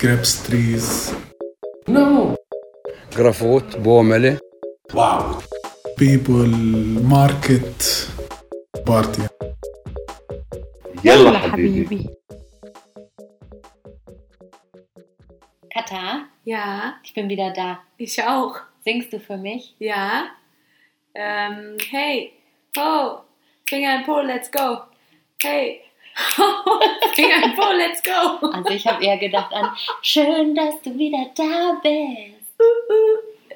grapes trees. No. جرافوت بوملة Wow. People, market, party. يلا حبيبي. Kata, Ja, ich bin wieder da. ich auch. Singst du für mich? Ja. Ähm, hey, ho, Finger in Po, let's go. Hey, ho, Finger in Po, let's go. Also ich habe eher gedacht an, schön, dass du wieder da bist.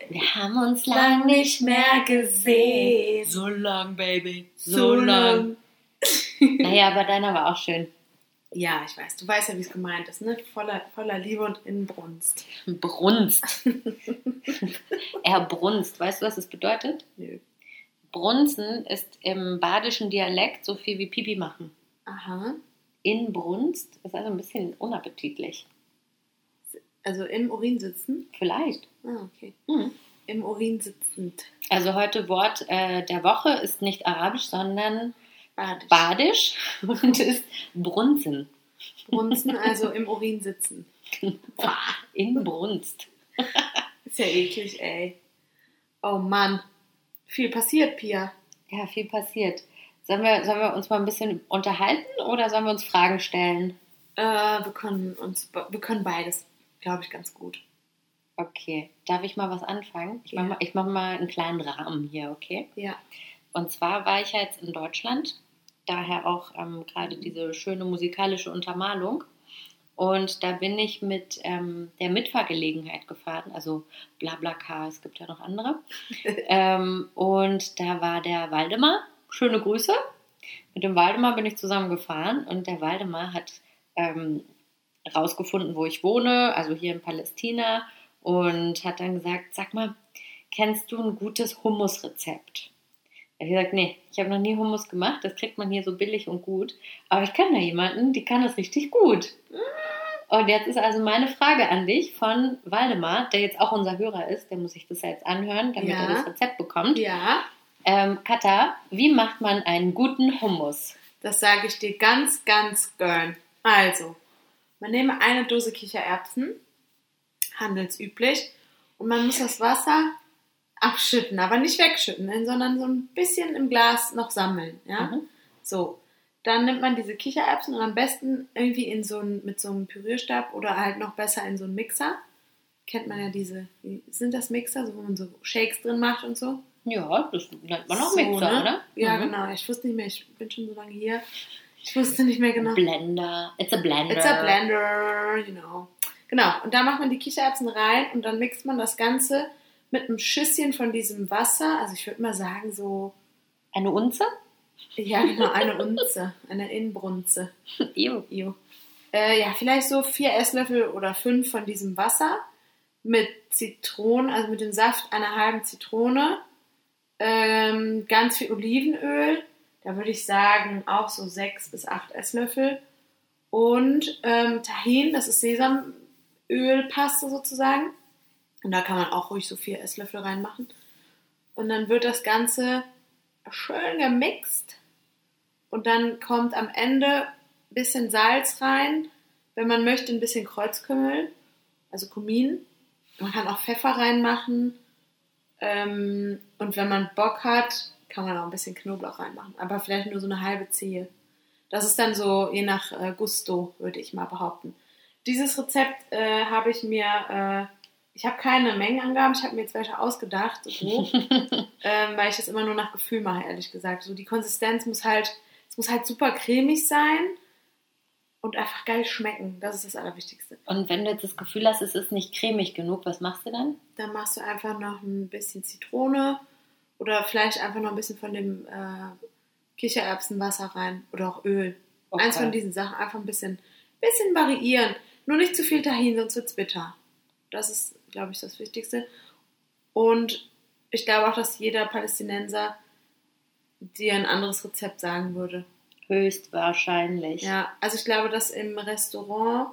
Wir haben uns lang nicht mehr gesehen. So lang, Baby. So lang. Naja, aber deiner war auch schön. Ja, ich weiß, du weißt ja, wie es gemeint ist, ne? Voller, voller Liebe und Inbrunst. Brunst. er brunst. Weißt du, was das bedeutet? Nö. Brunzen ist im badischen Dialekt so viel wie Pipi machen. Aha. Inbrunst ist also ein bisschen unappetitlich. Also im Urin sitzen? Vielleicht. Ah, okay. Hm. Im Urin sitzend. Also heute Wort äh, der Woche ist nicht arabisch, sondern Badisch. badisch und ist brunzen. Brunzen, also im Urin sitzen. In Brunst. Ist ja eklig, ey. Oh Mann. Viel passiert, Pia. Ja, viel passiert. Sollen wir, sollen wir uns mal ein bisschen unterhalten oder sollen wir uns Fragen stellen? Äh, wir können uns, wir können beides, glaube ich, ganz gut. Okay, darf ich mal was anfangen? Ich mache Ja. mal, ich mach mal einen kleinen Rahmen hier, okay? Ja. Und zwar war ich ja jetzt in Deutschland, daher auch ähm, gerade diese schöne musikalische Untermalung. Und da bin ich mit ähm, der Mitfahrgelegenheit gefahren, also Blablacar, es gibt ja noch andere. ähm, und da war der Waldemar, schöne Grüße. Mit dem Waldemar bin ich zusammen gefahren und der Waldemar hat ähm, rausgefunden, wo ich wohne, also hier in Palästina, und hat dann gesagt, sag mal, kennst du ein gutes Hummusrezept? Da habe ich gesagt, nee, ich habe noch nie Hummus gemacht, das kriegt man hier so billig und gut. Aber ich kenne da jemanden, die kann das richtig gut. Und jetzt ist also meine Frage an dich von Waldemar, der jetzt auch unser Hörer ist, der muss sich das jetzt anhören, damit Ja. er das Rezept bekommt. Ja, Ähm, Katha, wie macht man einen guten Hummus? das sage ich dir ganz, ganz gern. Also, man nehme eine Dose Kichererbsen, handelsüblich, und man muss das Wasser abschütten, aber nicht wegschütten, sondern so ein bisschen im Glas noch sammeln. Ja? Mhm. So, dann nimmt man diese Kichererbsen und am besten irgendwie in so ein, mit so einem Pürierstab oder halt noch besser in so einen Mixer. Kennt man ja diese, wie sind das Mixer, so, wo man so Shakes drin macht und so? Ja, das nennt man auch So, Mixer, ne? oder? Ja, Mhm. genau. Ich wusste nicht mehr, ich bin schon so lange hier. Ich wusste nicht mehr genau. Blender. It's a blender. It's a blender, you know. Genau, und da macht man die Kichererbsen rein und dann mixt man das Ganze mit einem Schüsschen von diesem Wasser. Also ich würde mal sagen so, Eine Unze? ja genau, eine Unze, eine Inbrunze. Ew. Ew. Äh, ja, vielleicht so vier Esslöffel oder fünf von diesem Wasser mit Zitronen, also mit dem Saft einer halben Zitrone, ähm, ganz viel Olivenöl, da würde ich sagen auch so sechs bis acht Esslöffel. Und ähm, Tahin, das ist Sesamölpaste sozusagen. Und da kann man auch ruhig so vier Esslöffel reinmachen. Und dann wird das Ganze schön gemixt. Und dann kommt am Ende ein bisschen Salz rein, wenn man möchte ein bisschen Kreuzkümmel, also Kumin. Man kann auch Pfeffer reinmachen ähm, und wenn man Bock hat, kann man auch ein bisschen Knoblauch reinmachen, aber vielleicht nur so eine halbe Zehe. Das ist dann so je nach äh, Gusto, würde ich mal behaupten. Dieses Rezept äh, habe ich mir, äh, ich habe keine Mengenangaben, ich habe mir jetzt welche ausgedacht, so, ähm, weil ich das immer nur nach Gefühl mache, ehrlich gesagt. So die Konsistenz muss halt, es muss halt super cremig sein und einfach geil schmecken. Das ist das Allerwichtigste. Und wenn du jetzt das Gefühl hast, es ist nicht cremig genug, was machst du dann? Dann machst du einfach noch ein bisschen Zitrone oder vielleicht einfach noch ein bisschen von dem äh, Kichererbsenwasser rein oder auch Öl. Okay. Eins von diesen Sachen einfach ein bisschen, bisschen variieren. Nur nicht zu viel Tahin, sonst wird's bitter. Das ist, glaube ich, das Wichtigste. Und ich glaube auch, dass jeder Palästinenser dir ein anderes Rezept sagen würde. Höchstwahrscheinlich. Ja, also ich glaube, dass im Restaurant,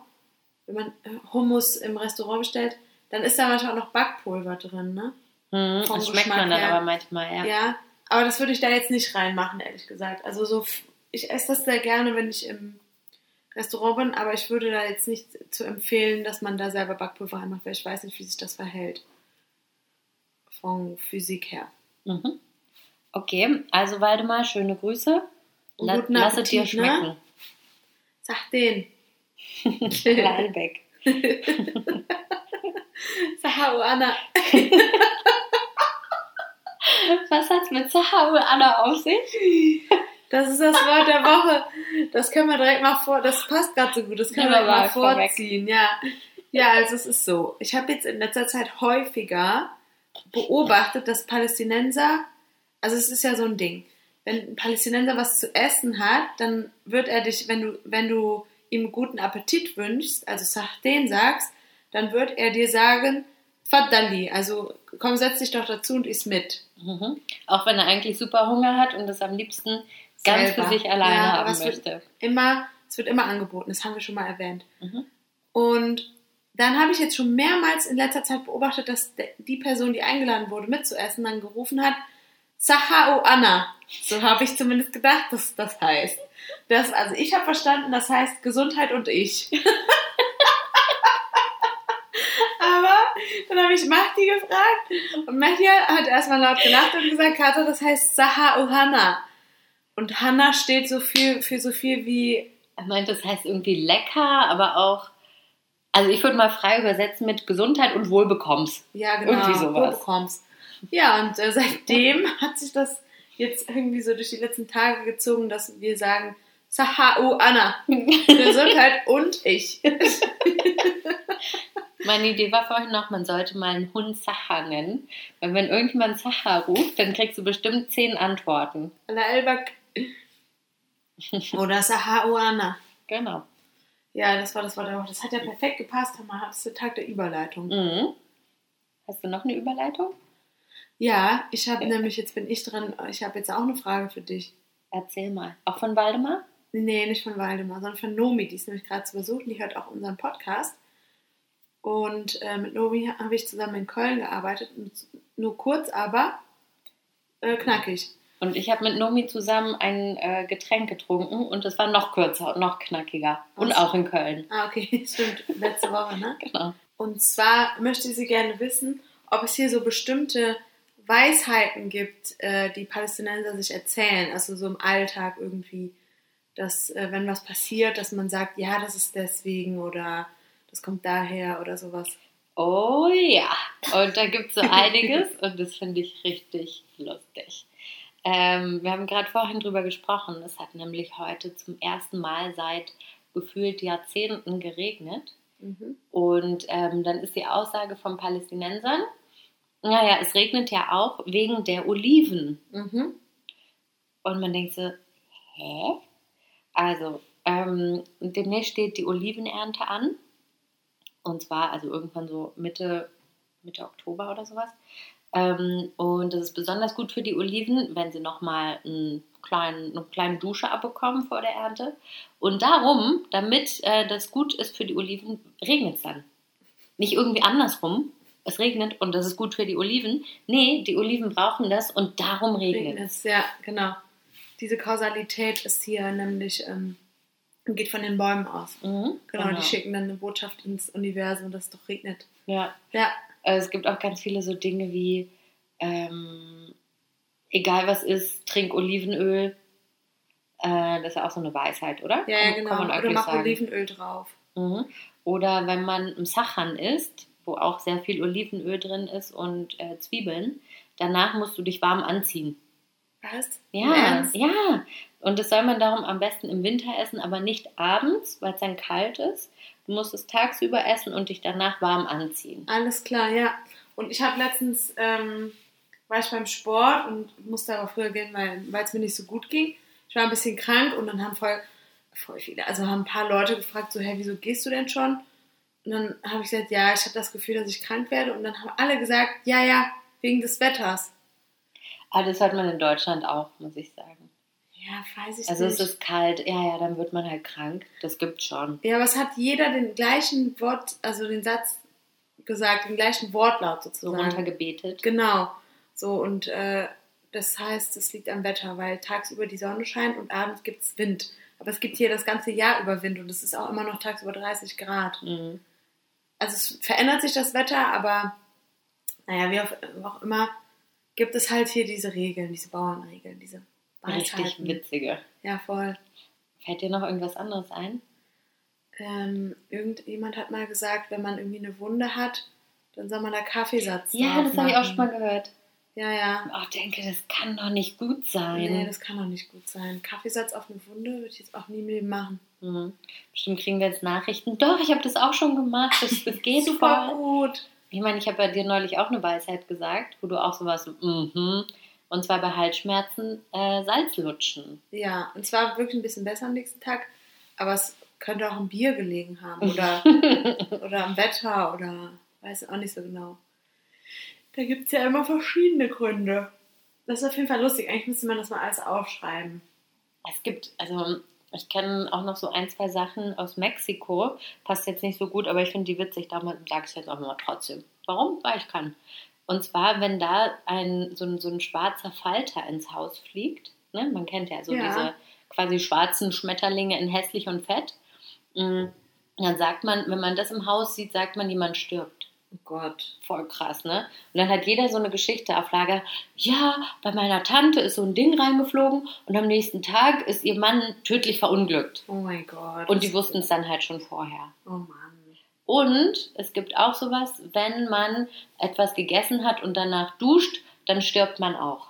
wenn man Hummus im Restaurant bestellt, dann ist da manchmal auch noch Backpulver drin, ne? Hm, Vom das schmeckt man dann her. aber manchmal, ja. Ja, aber das würde ich da jetzt nicht reinmachen, ehrlich gesagt. Also so, ich esse das sehr gerne, wenn ich im Restaurant bin, aber ich würde da jetzt nicht zu empfehlen, dass man da selber Backpulver reinmacht, weil ich weiß nicht, wie sich das verhält. Von Physik her. Mhm. Okay, also Waldemar, schöne Grüße. Und La guten lass es dir Appetit, ne? schmecken. Sag den. Lalbeck. Sahau Anna. Was hat's mit Sahau Anna auf sich? Das ist das Wort der Woche. Das können wir direkt mal vor. Das passt gerade so gut. Das können Ja, wir mal vorweg. vorziehen. Ja. Ja, also es ist so. Ich habe jetzt in letzter Zeit häufiger beobachtet, dass Palästinenser, also es ist ja so ein Ding. Wenn ein Palästinenser was zu essen hat, dann wird er dich, wenn du, wenn du ihm guten Appetit wünschst, also Sahden sagst, dann wird er dir sagen, Faddali, also komm, setz dich doch dazu und iss mit. Mhm. Auch wenn er eigentlich super Hunger hat und das am liebsten ganz Selber. für sich alleine Ja, haben möchte. immer, es wird immer angeboten, das haben wir schon mal erwähnt. Mhm. Und dann habe ich jetzt schon mehrmals in letzter Zeit beobachtet, dass die Person, die eingeladen wurde, mitzuessen, dann gerufen hat, Sahau Anna. So habe ich zumindest gedacht, dass das heißt. Das, also ich habe verstanden, das heißt Gesundheit und ich. Aber dann habe ich Mahdi gefragt und Mahdi hat erstmal laut gelacht und gesagt, Kata, das heißt Sahau Hanna. Und Hanna steht so viel für so viel wie Er meint, das heißt irgendwie lecker, aber auch, also ich würde mal frei übersetzen mit Gesundheit und Wohlbekommst. Ja, genau. Irgendwie sowas. Wo bekommst. Ja, und äh, seitdem hat sich das jetzt irgendwie so durch die letzten Tage gezogen, dass wir sagen, Sahau Anna, Gesundheit und ich. Meine Idee war vorhin noch, man sollte mal einen Hund Sacha nennen. Weil wenn irgendjemand Sacha ruft, dann kriegst du bestimmt zehn Antworten. La Elbak. Oder Sahau Anna. Genau. Ja, das war das Wort der Woche. Das hat ja perfekt gepasst. Hammer, das ist der Tag der Überleitung. Mhm. Hast du noch eine Überleitung? Ja, ich habe nämlich, jetzt bin ich dran, ich habe jetzt auch eine Frage für dich. Erzähl mal. Auch von Waldemar? Nee, nicht von Waldemar, sondern von Nomi. Die ist nämlich gerade zu Besuch und die hört auch unseren Podcast. Und äh, mit Nomi habe ich zusammen in Köln gearbeitet. Nur kurz, aber äh, knackig. Und ich habe mit Nomi zusammen ein äh, Getränk getrunken und es war noch kürzer und noch knackiger. Und auch in Köln. Ah, okay, stimmt. Letzte Woche, ne? Genau. Und zwar möchte sie gerne wissen, ob es hier so bestimmte Weisheiten gibt, äh, die Palästinenser sich erzählen. Also so im Alltag irgendwie, dass äh, wenn was passiert, dass man sagt, ja, das ist deswegen oder das kommt daher oder sowas. Oh ja. Und da gibt es so einiges und das finde ich richtig lustig. Ähm, wir haben gerade vorhin drüber gesprochen. Es hat nämlich heute zum ersten Mal seit gefühlt Jahrzehnten geregnet. Mhm. Und ähm, dann ist die Aussage von Palästinensern, naja, es regnet ja auch wegen der Oliven. Mhm. Und man denkt so, hä? Also, ähm, demnächst steht die Olivenernte an. Und zwar, also irgendwann so Mitte, Mitte Oktober oder sowas. Ähm, und das ist besonders gut für die Oliven, wenn sie nochmal einen kleinen, eine kleine Dusche abbekommen vor der Ernte. Und darum, damit äh, das gut ist für die Oliven, regnet es dann. Nicht irgendwie andersrum. Es regnet und das ist gut für die Oliven. Nee, die Oliven brauchen das und darum regnet es. Ja, genau. Diese Kausalität ist hier nämlich, ähm, geht von den Bäumen aus. Mhm, Genau, die schicken dann eine Botschaft ins Universum, dass es doch regnet. Ja, Ja, also es gibt auch ganz viele so Dinge wie, ähm, egal was ist, trink Olivenöl. Äh, das ist ja auch so eine Weisheit, oder? ja, ja genau. Oder mach sagen. Olivenöl drauf. Mhm. Oder wenn man im Sachan isst, wo auch sehr viel Olivenöl drin ist und äh, Zwiebeln, danach musst du dich warm anziehen. Was? Ja, Ernst? ja. Und das soll man darum am besten im Winter essen, aber nicht abends, weil es dann kalt ist. Du musst es tagsüber essen und dich danach warm anziehen. Alles klar, ja. Und ich habe letztens, ähm, war ich beim Sport und musste aber früher gehen, weil weil es mir nicht so gut ging. Ich war ein bisschen krank und dann haben voll, voll viele, also haben ein paar Leute gefragt, so, hey, wieso gehst du denn schon? Und dann habe ich gesagt, ja, ich habe das Gefühl, dass ich krank werde. Und dann haben alle gesagt, ja, ja, wegen des Wetters. Aber das hat man in Deutschland auch, muss ich sagen. Ja, weiß ich Also nicht. es ist kalt, ja, ja, dann wird man halt krank. Das gibt's schon. ja, aber es hat jeder den gleichen Wort, also den Satz gesagt, den gleichen Wortlaut So sozusagen. runtergebetet. Genau. So, und äh, das heißt, es liegt am Wetter, weil tagsüber die Sonne scheint und abends gibt es Wind. Aber es gibt hier das ganze Jahr über Wind und es ist auch immer noch tagsüber 30 Grad. Mhm. Also es verändert sich das Wetter, aber naja, wie auch, auch immer, gibt es halt hier diese Regeln, diese Bauernregeln, diese Richtig Weisheiten. witzige. Ja, voll. Fällt dir noch irgendwas anderes ein? Ähm, irgendjemand hat mal gesagt, wenn man irgendwie eine Wunde hat, dann soll man da Kaffeesatz Ja, das habe ich auch schon mal gehört. Ja, ja. Oh, denke, das kann doch nicht gut sein. Nee, das kann doch nicht gut sein. Kaffeesatz auf eine Wunde würde ich jetzt auch nie mehr machen. Mhm. Bestimmt kriegen wir jetzt Nachrichten. Doch, ich habe das auch schon gemacht. Das, das geht Super voll. gut. Ich meine, ich habe ja dir neulich auch eine Weisheit gesagt, wo du auch sowas so, mhm. Und zwar bei Halsschmerzen äh, Salz lutschen. Ja, und zwar wirklich ein bisschen besser am nächsten Tag, aber es könnte auch am Bier gelegen haben oder, oder am Wetter oder weiß auch nicht so genau. Da gibt es ja immer verschiedene Gründe. Das ist auf jeden Fall lustig. Eigentlich müsste man das mal alles aufschreiben. Es gibt, also ich kenne auch noch so ein, zwei Sachen aus Mexiko. Passt jetzt nicht so gut, aber ich finde die witzig. Damals sage ich jetzt auch mal trotzdem. Warum? Weil ich kann. Und zwar, wenn da ein, so, ein, so ein schwarzer Falter ins Haus fliegt, ne? man kennt ja so Ja. diese quasi schwarzen Schmetterlinge in hässlich und fett, mm, dann sagt man, wenn man das im Haus sieht, sagt man, jemand stirbt. Oh Gott. Voll krass, ne? Und dann hat jeder so eine Geschichte auf Lager. Ja, bei meiner Tante ist so ein Ding reingeflogen und am nächsten Tag ist ihr Mann tödlich verunglückt. Oh mein Gott. Und die wussten es dann halt schon vorher. Oh Mann. Und es gibt auch sowas, wenn man etwas gegessen hat und danach duscht, dann stirbt man auch.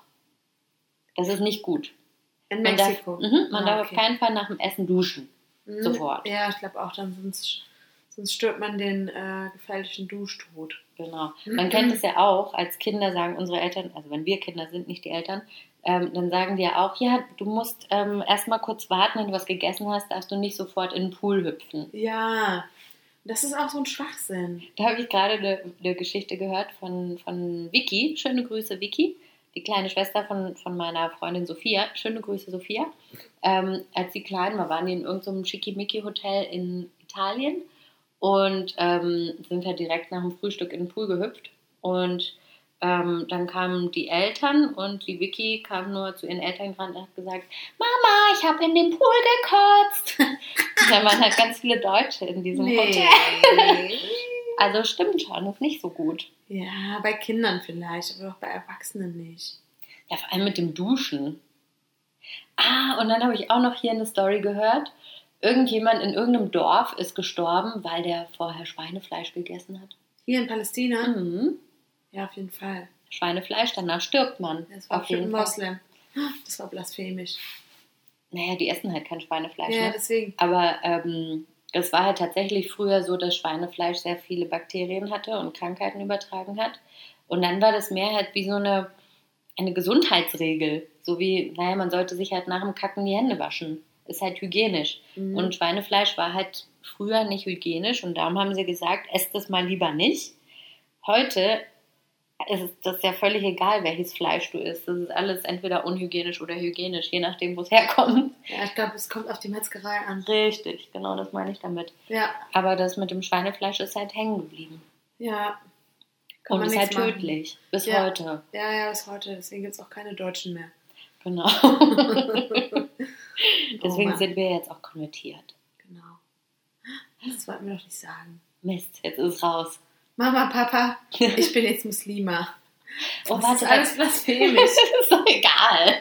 Das ist nicht gut. In Man Mexiko. darf, mhm, man Ah, darf okay. auf keinen Fall nach dem Essen duschen. Mhm. sofort. Ja, ich glaube auch, dann sonst, sonst stirbt man den äh, gefährlichen Duschtod. Genau. Man kennt es ja auch, als Kinder sagen unsere Eltern, also wenn wir Kinder sind, nicht die Eltern, ähm, dann sagen die ja auch, ja, du musst ähm, erstmal kurz warten, wenn du was gegessen hast, darfst du nicht sofort in den Pool hüpfen. Ja, das ist auch so ein Schwachsinn. Da habe ich gerade eine, eine Geschichte gehört von, von Vicky. Schöne Grüße, Vicky. Die kleine Schwester von, von meiner Freundin Sophia. Schöne Grüße, Sophia. Ähm, als sie klein war, waren die in irgendeinem Schickimicki-Hotel in Italien und ähm, sind halt direkt nach dem Frühstück in den Pool gehüpft. Und ähm, dann kamen die Eltern und die Vicky kam nur zu ihren Eltern gerannt und hat gesagt, Mama, ich habe in den Pool gekotzt. da waren halt ganz viele Deutsche in diesem Hotel. Also stimmt schon, ist nicht so gut. ja, bei Kindern vielleicht, aber auch bei Erwachsenen nicht. Ja, vor allem mit dem Duschen. Ah, und dann habe ich auch noch hier eine Story gehört. Irgendjemand in irgendeinem Dorf ist gestorben, weil der vorher Schweinefleisch gegessen hat. Hier in Palästina? Mhm. Ja, auf jeden Fall. Schweinefleisch, danach stirbt man. Das war Auf jeden Fall. Moslem. Das war blasphemisch. Naja, die essen halt kein Schweinefleisch. Ja, ne? deswegen. Aber ähm, es war halt tatsächlich früher so, dass Schweinefleisch sehr viele Bakterien hatte und Krankheiten übertragen hat. Und dann war das mehr halt wie so eine, eine Gesundheitsregel. So wie, naja, man sollte sich halt nach dem Kacken die Hände waschen. Ist halt hygienisch. Mhm. Und Schweinefleisch war halt früher nicht hygienisch und darum haben sie gesagt, esst es mal lieber nicht. Heute ist das ja völlig egal, welches Fleisch du isst. Das ist alles entweder unhygienisch oder hygienisch, je nachdem, wo es herkommt. Ja, ich glaube, es kommt auf die Metzgerei an. Richtig, genau das meine ich damit. Ja, Aber das mit dem Schweinefleisch ist halt hängen geblieben. ja. Kann Und ist halt tödlich. Bis Ja. heute. Ja, ja, bis heute. Deswegen gibt es auch keine Deutschen mehr. Genau. Oh Deswegen Mann. sind wir jetzt auch konvertiert. Genau. Das wollten wir doch nicht sagen. Mist, jetzt ist es raus. Mama, Papa, ich bin jetzt Muslima. Oh, Das warte, ist alles blasphemisch. ist doch egal.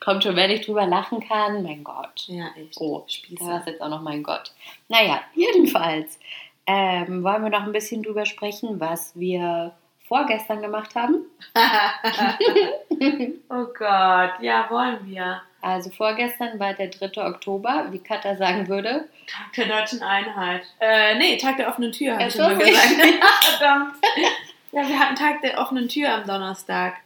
Kommt schon, wenn ich drüber lachen kann. Mein Gott. ja, echt. Oh, da war es Spießer. jetzt auch noch mein Gott. Naja, jedenfalls ähm, wollen wir noch ein bisschen drüber sprechen, was wir vorgestern gemacht haben. oh Gott, ja, wollen wir. Also vorgestern war der 3. Oktober, wie Katha sagen würde. Tag der deutschen Einheit. Äh, nee, Tag der offenen Tür, habe ich immer gesagt. Ja, verdammt. Ja, wir hatten Tag der offenen Tür am Donnerstag.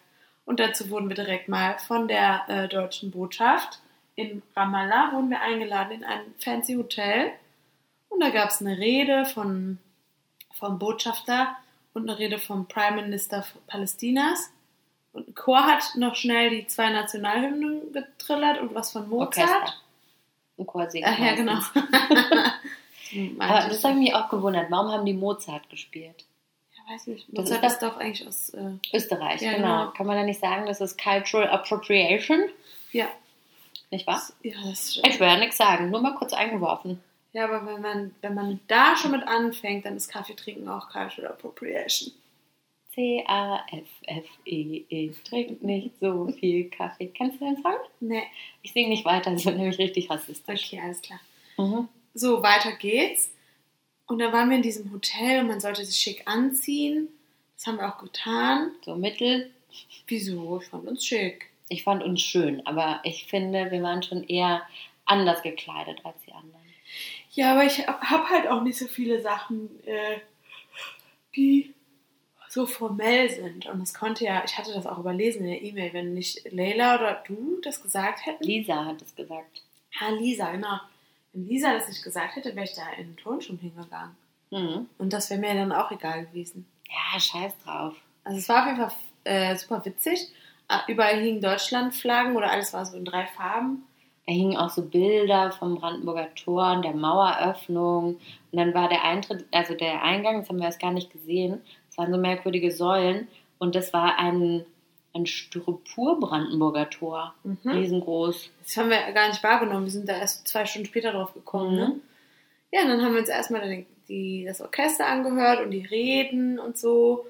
Und dazu wurden wir direkt mal von der äh, deutschen Botschaft in Ramallah wurden wir eingeladen in ein fancy Hotel. Und da gab es eine Rede von, vom Botschafter und eine Rede vom Prime Minister Palästinas. Und ein Chor hat noch schnell die zwei Nationalhymnen getrillert und was von Mozart. Orchester. Ein Chor singen Ach ja, genau. Aber das habe ich mich auch gewundert. Warum haben die Mozart gespielt? Ja, weiß nicht. Das Mozart ist ist, doch eigentlich aus. Äh, Österreich, Ja, genau. genau. Kann man da nicht sagen, das ist Cultural Appropriation? ja. Nicht wahr? Ja, das ist Ich will ja nichts sagen, nur mal kurz eingeworfen. Ja, aber wenn man, wenn man da schon mit anfängt, dann ist Kaffee trinken auch Cultural Appropriation. C-A-F-F-E-E. E Trink nicht so viel Kaffee. Kennst du den Song? Nee, Ich singe nicht weiter, das wird nämlich richtig rassistisch. okay, alles klar. Mhm. So, weiter geht's. Und dann waren wir in diesem Hotel und man sollte sich schick anziehen. Das haben wir auch getan. So mittel. Wieso? Ich fand uns schick. Ich fand uns schön, aber ich finde, wir waren schon eher anders gekleidet als die anderen. Ja, aber ich habe halt auch nicht so viele Sachen, äh, die so formell sind. Und das konnte ja, ich hatte das auch überlesen in der E-Mail, wenn nicht Leila oder du das gesagt hätten. Lisa hat es gesagt. Ah, Lisa, genau. Wenn Lisa das nicht gesagt hätte, wäre ich da in den Turnschuhen hingegangen. Mhm. Und das wäre mir dann auch egal gewesen. Ja, scheiß drauf. Also es war auf jeden Fall äh, super witzig. Ah, Überall hingen Deutschlandflaggen oder alles war so in drei Farben. Da hingen auch so Bilder vom Brandenburger Tor und der Maueröffnung. Und dann war der Eintritt, also der Eingang, das haben wir erst gar nicht gesehen. Es waren so merkwürdige Säulen. Und das war ein, ein Styropor-Brandenburger Tor. Mhm. Riesengroß. Das haben wir gar nicht wahrgenommen. Wir sind da erst zwei Stunden später drauf gekommen. Mhm. Ne? Ja, und dann haben wir uns erstmal den, die, das Orchester angehört und die Reden und so.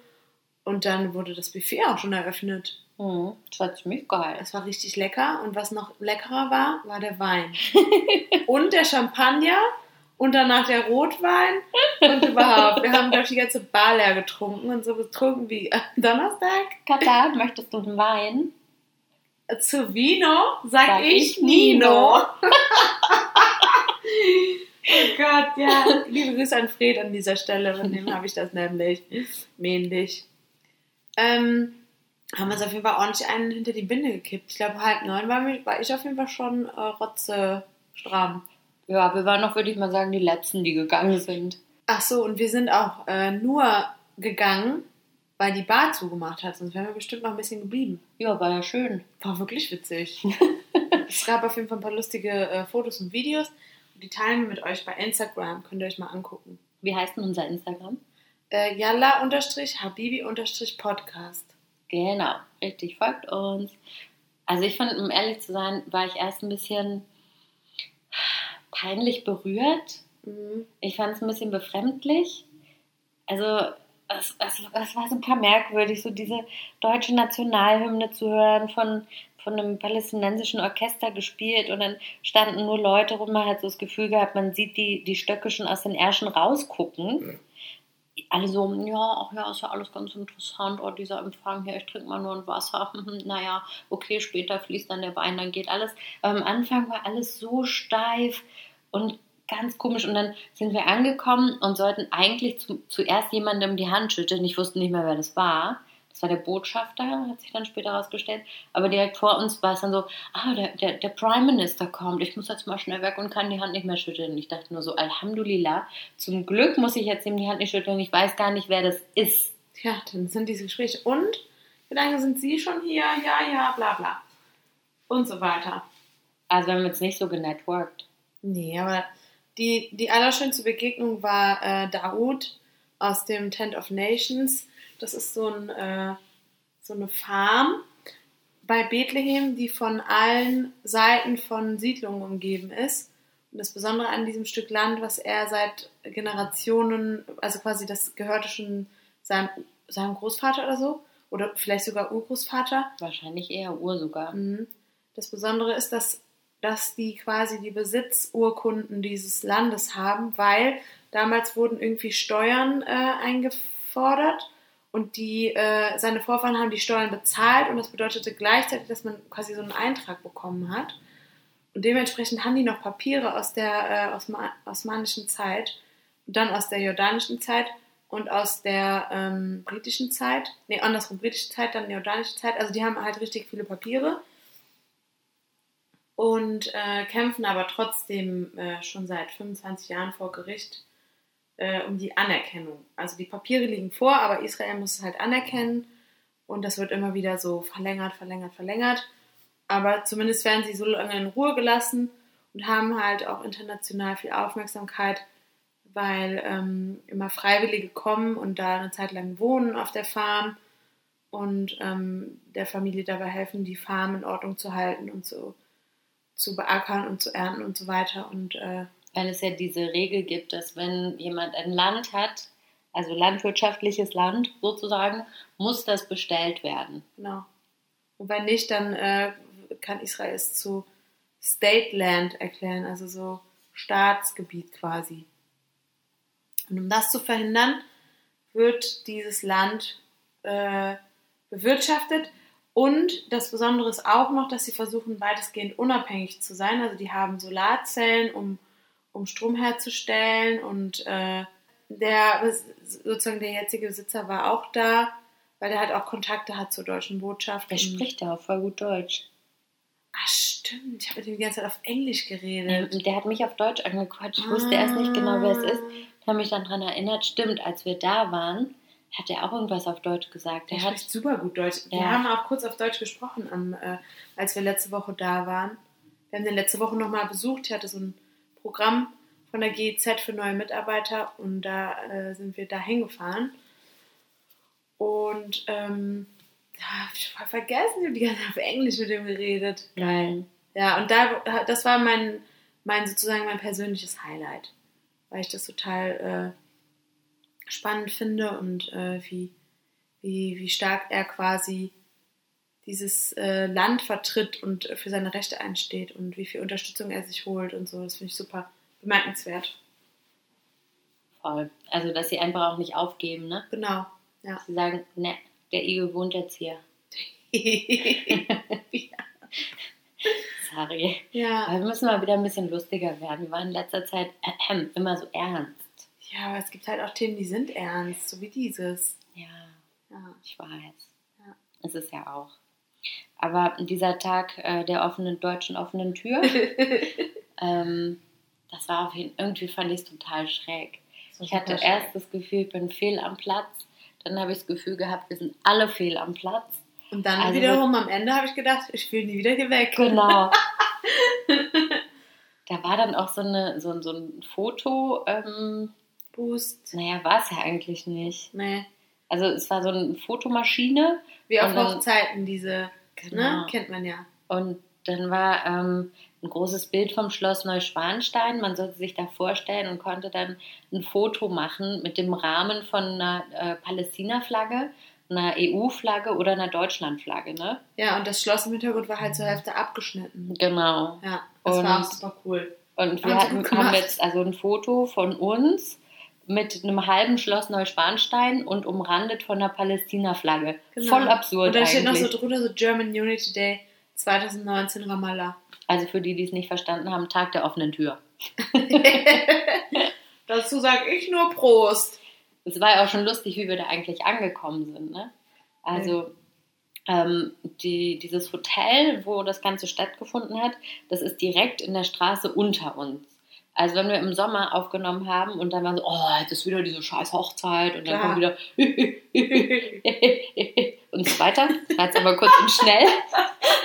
Und dann wurde das Buffet auch schon eröffnet. Mhm. Das war ziemlich geil. Das war richtig lecker. Und was noch leckerer war, war der Wein. und der Champagner und danach der Rotwein und überhaupt. Wir haben, glaube ich, die ganze Bar leer getrunken und so betrunken wie am Donnerstag. Katar, möchtest du einen Wein? Zu Vino sag, Sag ich ich Nino. Nino. oh Gott, ja. Liebe Grüße an Fred an dieser Stelle, von dem habe ich das nämlich. Mähnlich. Ähm, haben wir uns auf jeden Fall ordentlich einen hinter die Binde gekippt. Ich glaube, halb neun war, war ich auf jeden Fall schon äh, rotzestramm. Ja, wir waren noch, würde ich mal sagen, die Letzten, die gegangen sind. Ach so, und wir sind auch äh, nur gegangen, weil die Bar zugemacht hat. Sonst wären wir bestimmt noch ein bisschen geblieben. Ja, war ja schön. War wirklich witzig. es gab auf jeden Fall ein paar lustige äh, Fotos und Videos. Und die teilen wir mit euch bei Instagram. Könnt ihr euch mal angucken. Wie heißt denn unser Instagram? Äh, Yalla-Habibi-Podcast. Genau, richtig, folgt uns. Also ich fand, um ehrlich zu sein, war ich erst ein bisschen peinlich berührt. Mhm. Ich fand es ein bisschen befremdlich. Also es, es, es war super merkwürdig, so diese deutsche Nationalhymne zu hören, von, von einem palästinensischen Orchester gespielt und dann standen nur Leute rum, man hat so das Gefühl gehabt, man sieht die, die Stöcke schon aus den Ärschen rausgucken. Alle so, ja, ach ja, ist ja alles ganz interessant, oh, dieser Empfang hier, ich trinke mal nur ein Wasser. naja, okay, später fließt dann der Wein, dann geht alles. Aber am Anfang war alles so steif und ganz komisch. Und dann sind wir angekommen und sollten eigentlich zu, zuerst jemandem die Hand schütteln. Ich wusste nicht mehr, wer das war. Das war der Botschafter, hat sich dann später herausgestellt. Aber direkt vor uns war es dann so, ah, der, der, der Prime Minister kommt. Ich muss jetzt mal schnell weg und kann die Hand nicht mehr schütteln. Ich dachte nur so, Alhamdulillah. Zum Glück muss ich jetzt ihm die Hand nicht schütteln. Ich weiß gar nicht, wer das ist. Ja, dann sind diese Gespräche. Und wie lange sind Sie schon hier? Ja, ja, bla bla. Und so weiter. Also wir haben jetzt nicht so genetworked. Nee, aber die, die allerschönste Begegnung war äh, Daoud aus dem Tent of Nations. Das ist so, ein, äh, so eine Farm bei Bethlehem, die von allen Seiten von Siedlungen umgeben ist. Und das Besondere an diesem Stück Land, was er seit Generationen, also quasi das gehörte schon seinem, seinem Großvater oder so, oder vielleicht sogar Urgroßvater, Wahrscheinlich eher Uhr sogar. Mhm. Das Besondere ist, dass, dass die quasi die Besitzurkunden dieses Landes haben, weil damals wurden irgendwie Steuern äh, eingefordert und die, äh, seine Vorfahren haben die Steuern bezahlt und das bedeutete gleichzeitig, dass man quasi so einen Eintrag bekommen hat. Und dementsprechend haben die noch Papiere aus der äh, Osma osmanischen Zeit dann aus der jordanischen Zeit und aus der ähm, britischen Zeit, nee, andersrum, britische Zeit, dann jordanische Zeit. Also die haben halt richtig viele Papiere und äh, kämpfen aber trotzdem äh, schon seit 25 Jahren vor Gericht äh, um die Anerkennung. Also die Papiere liegen vor, aber Israel muss es halt anerkennen und das wird immer wieder so verlängert, verlängert, verlängert. Aber zumindest werden sie so lange in Ruhe gelassen und haben halt auch international viel Aufmerksamkeit, weil ähm, immer Freiwillige kommen und da eine Zeit lang wohnen auf der Farm und ähm, der Familie dabei helfen, die Farm in Ordnung zu halten und so zu beackern und zu ernten und so weiter. Und äh, Weil es ja diese Regel gibt, dass wenn jemand ein Land hat, also landwirtschaftliches Land sozusagen, muss das bestellt werden. genau. Und wenn nicht, dann äh, kann Israel es zu State Land erklären, also so Staatsgebiet quasi. Und um das zu verhindern, wird dieses Land äh, bewirtschaftet. Und das Besondere ist auch noch, dass sie versuchen, weitestgehend unabhängig zu sein. Also die haben Solarzellen, um, um Strom herzustellen. Und äh, der sozusagen der jetzige Besitzer war auch da, weil der halt auch Kontakte hat zur deutschen Botschaft. Der spricht ja auch voll gut Deutsch. Ah, stimmt. Ich habe mit ihm die ganze Zeit auf Englisch geredet. Ähm, Der hat mich auf Deutsch angequatscht. Ich wusste erst nicht genau, wer es ist. Ich habe mich dann daran erinnert, stimmt, als wir da waren, hat er auch irgendwas auf Deutsch gesagt. Der Der hat, spricht super gut Deutsch. Wir Ja. haben auch kurz auf Deutsch gesprochen, am, äh, als wir letzte Woche da waren. Wir haben den letzte Woche nochmal besucht. Ich hatte so ein Programm von der GEZ für neue Mitarbeiter und da äh, sind wir da hingefahren. Und ähm, ja, hab ich voll vergessen, ich habe die ganze Zeit auf Englisch mit ihm geredet. geil. Ja, und da, das war mein, mein sozusagen mein persönliches Highlight, weil ich das total äh, spannend finde und äh, wie, wie, wie stark er quasi dieses äh, Land vertritt und für seine Rechte einsteht und wie viel Unterstützung er sich holt und so. Das finde ich super bemerkenswert. Voll. Also, dass sie einfach auch nicht aufgeben, ne? Genau. Ja. Sie sagen, ne, der Igel wohnt jetzt hier. Sorry. ja. Aber wir müssen mal wieder ein bisschen lustiger werden. Wir waren in letzter Zeit äh, immer so ernst. ja, aber es gibt halt auch Themen, die sind ernst, so wie dieses. Ja, Ja. ich weiß. Ja. Es ist ja auch. Aber dieser Tag äh, der offenen deutschen offenen Tür, ähm, das war auf jeden irgendwie fand ich es total schräg. Ich hatte Super erst das Gefühl, ich bin fehl am Platz. Dann habe ich das Gefühl gehabt, wir sind alle fehl am Platz. Und dann Also wiederum am Ende habe ich gedacht, ich will nie wieder hier weg. Genau. da war dann auch so, eine, so, so ein Foto. Ähm, Boost. naja, war es ja eigentlich nicht. Nee. Also es war so eine Fotomaschine Wie auf Hochzeiten, diese, Genau. ne? Kennt man ja. und dann war ähm, ein großes Bild vom Schloss Neuschwanstein. Man sollte sich da vorstellen und konnte dann ein Foto machen mit dem Rahmen von einer äh, Palästina-Flagge, einer EU-Flagge oder einer Deutschland-Flagge. Ne? Ja, und das Schloss im Hintergrund war halt zur Hälfte abgeschnitten. Genau. Ja, das Und- war auch super cool. Und wir hatten, haben jetzt also ein Foto von uns mit einem halben Schloss Neuschwanstein und umrandet von einer Palästina-Flagge. Genau. Voll absurd Und da steht noch so drunter so German Unity Day 2019 Ramallah. also für die, die es nicht verstanden haben, Tag der offenen Tür. Dazu sage ich nur Prost. Es war ja auch schon lustig, wie wir da eigentlich angekommen sind. Ne? Also ähm, die, dieses Hotel, wo das Ganze stattgefunden hat, das ist direkt in der Straße unter uns. Also wenn wir im Sommer aufgenommen haben und dann war so, oh, jetzt ist wieder diese scheiß Hochzeit und dann Klar. kommt wieder und so weiter. War jetzt aber kurz und schnell.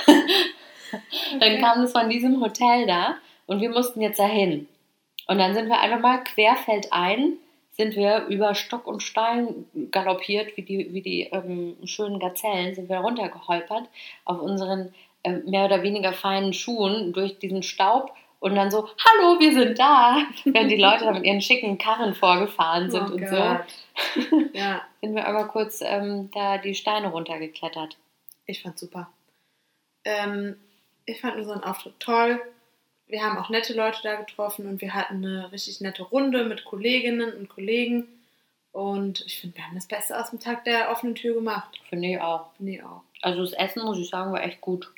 dann kam es von diesem Hotel da und wir mussten jetzt dahin. Und dann sind wir einfach mal querfeldein, sind wir über Stock und Stein galoppiert, wie die, wie die ähm, schönen Gazellen, sind wir runtergeholpert auf unseren ähm, mehr oder weniger feinen Schuhen durch diesen Staub und dann so, hallo, wir sind da. Während die Leute da mit ihren schicken Karren vorgefahren sind Oh und so, Gott. Ja, sind wir aber kurz ähm, da die Steine runtergeklettert. ich fand's super. Ähm, ich fand unseren Auftritt toll. Wir haben auch nette Leute da getroffen und wir hatten eine richtig nette Runde mit Kolleginnen und Kollegen. Und ich finde, wir haben das Beste aus dem Tag der offenen Tür gemacht. Finde ich auch. Nee, auch. Also das Essen, muss ich sagen, war echt gut.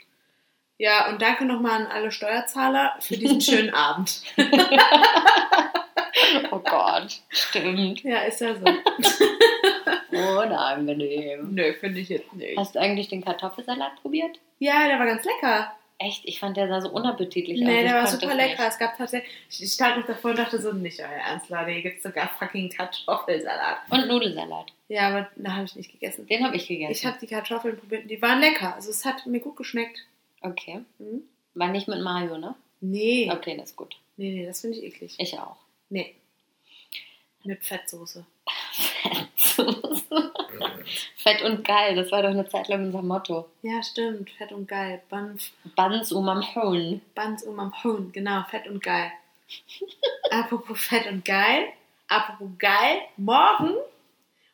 Ja, und danke nochmal an alle Steuerzahler für diesen schönen Abend. Oh Gott, stimmt. Ja, ist ja so. Unangenehm. Nö, finde ich jetzt nicht. Hast du eigentlich den Kartoffelsalat probiert? Ja, der war ganz lecker. Echt? Ich fand, der sah so unappetitlich aus. Nee, der war super lecker. nicht. Es gab tatsächlich, ich stand noch davor und dachte so, nicht euer Ernst, Leute, hier gibt es sogar fucking Kartoffelsalat. Und Nudelsalat. Ja, aber da habe ich nicht gegessen. Den habe ich gegessen. Ich habe die Kartoffeln probiert und die waren lecker. Also es hat mir gut geschmeckt. Okay. Hm? War nicht mit Mayo, ne? Nee. Okay, das ist gut. Nee, nee, das finde ich eklig. Ich auch. Nee. Mit Fettsoße. Fett und geil, das war doch eine Zeit lang unser Motto. Ja, stimmt. Fett und geil. Ban, Buns um am Hohn. Bands um am Hohn. Genau, fett und geil. apropos fett und geil. Apropos geil. Morgen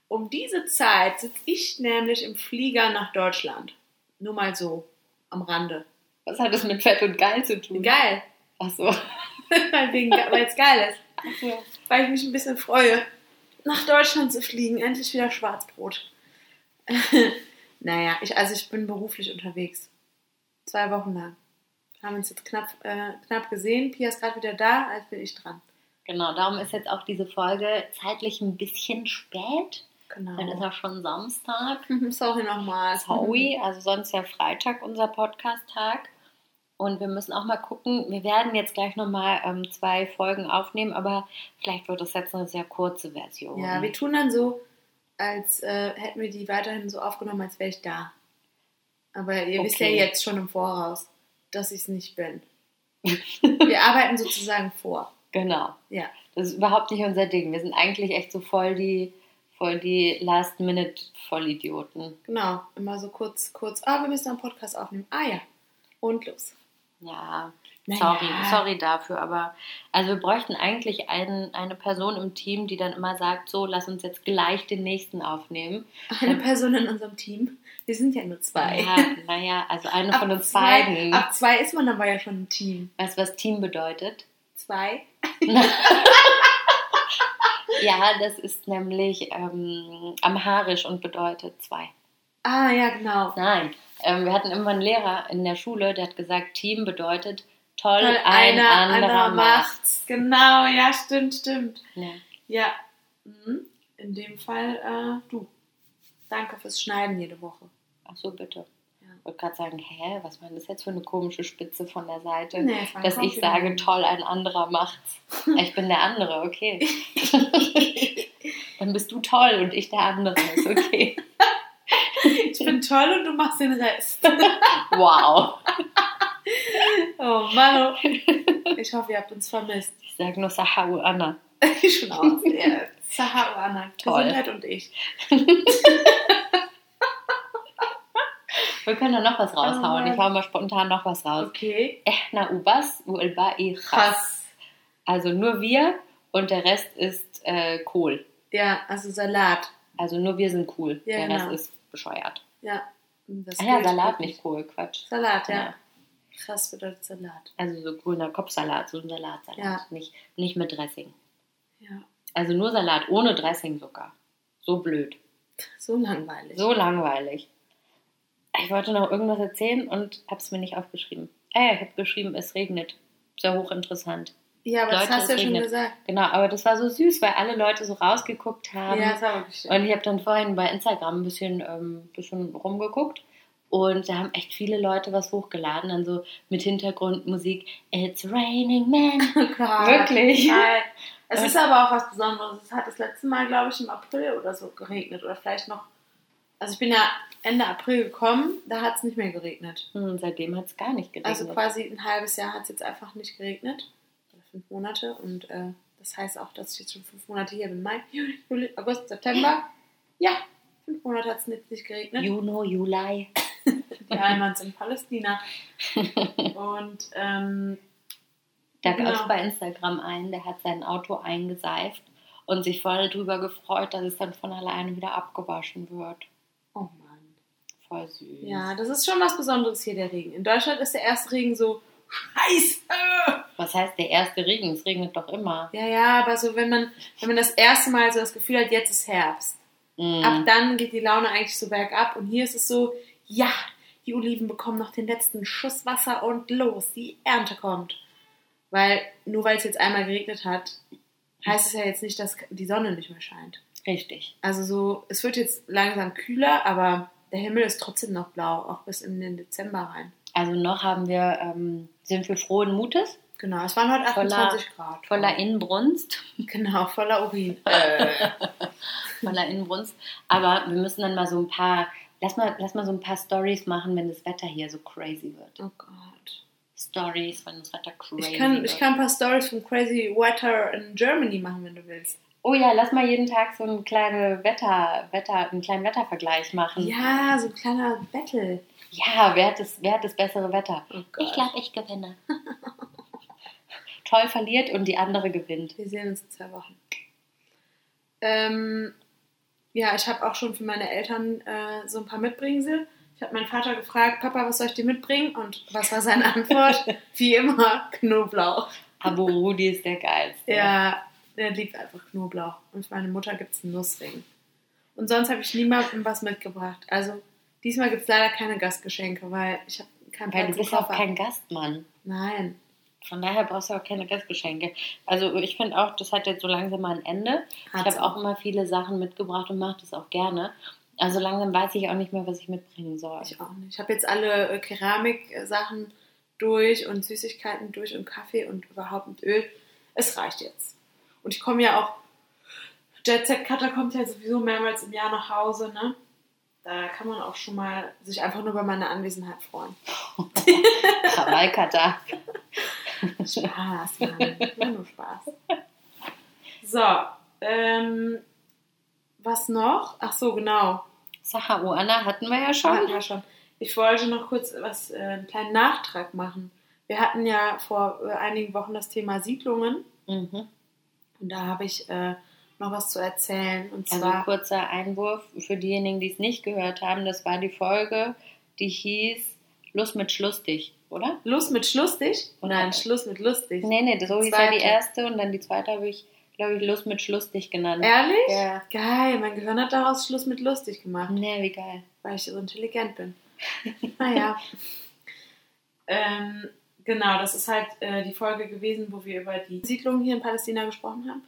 um diese Zeit sitze ich nämlich im Flieger nach Deutschland. Nur mal so. Am Rande. Was hat das mit Fett und geil zu tun? Geil. Ach so. Weil es geil ist. Weil ich mich ein bisschen freue, nach Deutschland zu fliegen. Endlich wieder Schwarzbrot. naja, ich, also ich bin beruflich unterwegs. Zwei Wochen lang. Haben uns jetzt knapp, äh, knapp gesehen. Pia ist gerade wieder da, als bin ich dran. Genau, darum ist jetzt auch diese Folge zeitlich ein bisschen spät. Genau. Dann ist ja schon Samstag. Sorry nochmal. Sorry, also sonst ja Freitag unser Podcast-Tag. Und wir müssen auch mal gucken, wir werden jetzt gleich nochmal ähm, zwei Folgen aufnehmen, aber vielleicht wird das jetzt eine sehr kurze Version. Ja, wir tun dann so, als äh, hätten wir die weiterhin so aufgenommen, als wäre ich da. Aber ihr wisst ja Okay. jetzt schon im Voraus, dass ich es nicht bin. wir arbeiten sozusagen vor. Genau. Ja. Das ist überhaupt nicht unser Ding. Wir sind eigentlich echt so voll die, voll die Last-Minute-Vollidioten. Genau, immer so kurz, kurz, ah, wir müssen einen Podcast aufnehmen. Ah ja, und los. Ja, Naja. sorry, sorry dafür, aber also wir bräuchten eigentlich einen, eine Person im Team, die dann immer sagt, so, lass uns jetzt gleich den nächsten aufnehmen. Eine Person in unserem Team. Wir sind ja nur zwei. Ja, naja, also eine Ab von uns zwei, beiden. Ab zwei ist man aber ja schon ein Team. Weißt du, was Team bedeutet? Zwei. Ja, das ist nämlich ähm, amharisch und bedeutet zwei. Ah ja, genau. Nein, ähm, wir hatten immer einen Lehrer in der Schule, der hat gesagt, Team bedeutet toll, Weil ein einer anderer, anderer macht. macht's. Genau, ja, stimmt, stimmt. Ja. Ja. Mhm. In dem Fall äh, du. Danke fürs Schneiden jede Woche. Ach so, bitte. Ich wollte gerade sagen, hä, was war das jetzt für eine komische Spitze von der Seite? Nee, dass ich sage, toll, ein anderer macht's. Ich bin der andere, okay. Dann bist du toll und ich der andere, ist okay. Ich bin toll und du machst den Rest. Wow. Oh Mann. Ich hoffe, ihr habt uns vermisst. Ich sage nur Sahau Anna. Schnauze. Ja. Sahara, Anna. Toll. Gesundheit und ich. Wir können da noch was raushauen. Oh ich hau mal spontan noch was raus. Okay. Ehna ubas ulba'i khas. Krass. Also nur wir und der Rest ist äh, cool. Ja, also Salat. Also nur wir sind cool. Ja, der genau. Rest ist bescheuert. Ja. Das Ah ja, Salat wirklich. nicht cool, Quatsch. Salat, ja. Ja. Krass bedeutet Salat. Also so grüner Kopfsalat, so ein Salatsalat. Ja. Nicht, nicht mit Dressing. Ja. Also nur Salat ohne Dressing sogar. So blöd. So langweilig. So langweilig. Ich wollte noch irgendwas erzählen und habe es mir nicht aufgeschrieben. Ah ja, ich habe geschrieben, es regnet. Sehr hochinteressant. Ja, aber das Leute, hast du ja schon gesagt. Genau, aber das war so süß, weil alle Leute so rausgeguckt haben. Ja, das war wirklich schön. Und ich habe dann vorhin bei Instagram ein bisschen, ähm, bisschen rumgeguckt und da haben echt viele Leute was hochgeladen, dann so mit Hintergrundmusik It's raining men. Oh Gott. Wirklich? Nein. Es ist aber auch was Besonderes. Es hat das letzte Mal, glaube ich, im April oder so geregnet. Oder vielleicht noch. Also ich bin ja Ende April gekommen, da hat es nicht mehr geregnet. Und seitdem hat es gar nicht geregnet. Also quasi ein halbes Jahr hat es jetzt einfach nicht geregnet. Oder fünf Monate. Und äh, das heißt auch, dass ich jetzt schon fünf Monate hier bin. Mai, Juli, Juli August, September. Ja, fünf Monate hat es nicht, nicht geregnet. Juno, Juli. Die Almans in Palästina. Und ähm, Da gab es Genau. bei Instagram einen, der hat sein Auto eingeseift und sich voll drüber gefreut, dass es dann von alleine wieder abgewaschen wird. oh. Voll süß. Ja, das ist schon was Besonderes hier, der Regen. In Deutschland ist der erste Regen so scheiße. Was heißt der erste Regen? Es regnet doch immer. Ja, ja, aber so, wenn man, wenn man das erste Mal so das Gefühl hat, jetzt ist Herbst. Mm. Ab dann geht die Laune eigentlich so bergab. Und hier ist es so, ja, die Oliven bekommen noch den letzten Schuss Wasser und los, die Ernte kommt. Weil, nur weil es jetzt einmal geregnet hat, heißt es ja jetzt nicht, dass die Sonne nicht mehr scheint. Richtig. Also so, es wird jetzt langsam kühler, aber der Himmel ist trotzdem noch blau, auch bis in den Dezember rein. Also noch haben wir, ähm, sind wir frohen Mutes, Genau, es waren heute Voller- 28 Grad. voller Inbrunst, Genau, voller Urin. Voller Inbrunst. Aber wir müssen dann mal so ein paar, lass mal, lass mal so ein paar Stories machen, wenn das Wetter hier so crazy wird. Oh Gott. Stories, wenn das Wetter crazy Ich kann, wird. ich kann ein paar Stories von Crazy Weather in Germany machen, wenn du willst. Oh ja, lass mal jeden Tag so einen kleinen Wetter, Wetter, einen kleinen Wettervergleich machen. Ja, so ein kleiner Battle. Ja, wer hat das, wer hat das bessere Wetter? Oh ich glaube, ich gewinne. Toll verliert und die andere gewinnt. Wir sehen uns in zwei Wochen. Ähm, ja, ich habe auch schon für meine Eltern äh, so ein paar Mitbringsel. Ich habe meinen Vater gefragt, Papa, was soll ich dir mitbringen? Und was war seine Antwort? Wie immer, Knoblauch. Abo Rudi ist der geilste. Ja, der liebt einfach Knoblauch. Und für meine Mutter gibt es einen Nussring. Und sonst habe ich niemandem was mitgebracht. Also diesmal gibt es leider keine Gastgeschenke, weil ich habe keinen Weil du Platz bist auch kein Gastmann. Nein. Von daher brauchst du auch keine Gastgeschenke. Also ich finde auch, das hat jetzt so langsam mal ein Ende. Ich Hat's habe auch immer viele Sachen mitgebracht und mache das auch gerne. Also langsam weiß ich auch nicht mehr, was ich mitbringen soll. Ich auch nicht. Ich habe jetzt alle äh, Keramik-Sachen durch und Süßigkeiten durch und Kaffee und überhaupt mit Öl. Es reicht jetzt. Und ich komme ja auch. Jet Set Cutter kommt ja sowieso mehrmals im Jahr nach Hause, ne? Da kann man auch schon mal sich einfach nur über meine Anwesenheit freuen. Krawallkater. Spaß, Mann. War nur Spaß. So, ähm, was noch? Ach so, genau. Sacha Oana hatten wir ja Hatten schon. wir schon. Ich wollte noch kurz was, äh, einen kleinen Nachtrag machen. Wir hatten ja vor äh, einigen Wochen das Thema Siedlungen Mhm. Und da habe ich äh, noch was zu erzählen. Und Also zwar, kurzer Einwurf für diejenigen, die es nicht gehört haben. Das war die Folge, die hieß Lust mit Schlustig, oder? Lust mit Schlustig? Oder- Nein, Schluss mit lustig. Nee, nee, so hieß ja die erste und dann die zweite habe ich, glaube ich, Lust mit Schlustig genannt. Ehrlich? Ja. Geil, mein Gehirn hat daraus Schluss mit lustig gemacht. Nee, wie geil. weil ich so intelligent bin. naja. ähm, genau, das ist halt äh, die Folge gewesen, wo wir über die Siedlung hier in Palästina gesprochen haben.